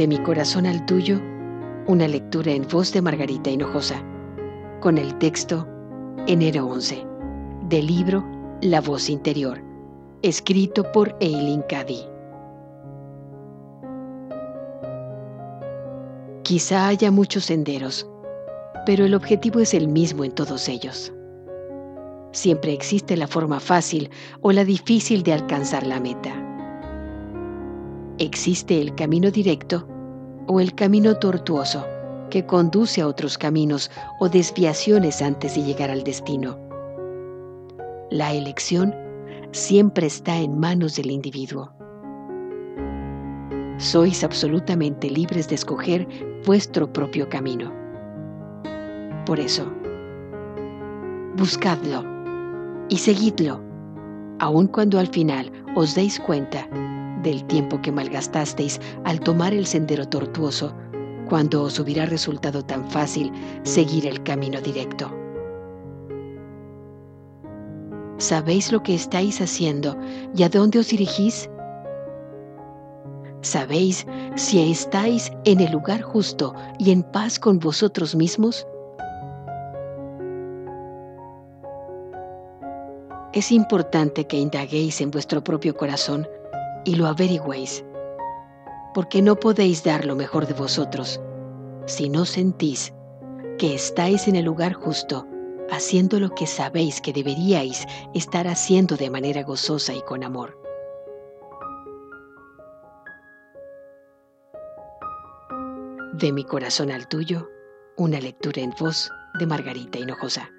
De mi corazón al tuyo, una lectura en voz de Margarita Hinojosa, con el texto Enero 11, del libro La voz interior, escrito por Eileen Cady. Quizá haya muchos senderos, pero el objetivo es el mismo en todos ellos. Siempre existe la forma fácil o la difícil de alcanzar la meta. Existe el camino directo o el camino tortuoso que conduce a otros caminos o desviaciones antes de llegar al destino. La elección siempre está en manos del individuo. Sois absolutamente libres de escoger vuestro propio camino. Por eso, buscadlo y seguidlo, aun cuando al final os deis cuenta del tiempo que malgastasteis al tomar el sendero tortuoso, cuando os hubiera resultado tan fácil seguir el camino directo. ¿Sabéis lo que estáis haciendo y a dónde os dirigís? ¿Sabéis si estáis en el lugar justo y en paz con vosotros mismos? Es importante que indaguéis en vuestro propio corazón y lo averigüéis, porque no podéis dar lo mejor de vosotros si no sentís que estáis en el lugar justo, haciendo lo que sabéis que deberíais estar haciendo de manera gozosa y con amor. De mi corazón al tuyo, una lectura en voz de Margarita Hinojosa.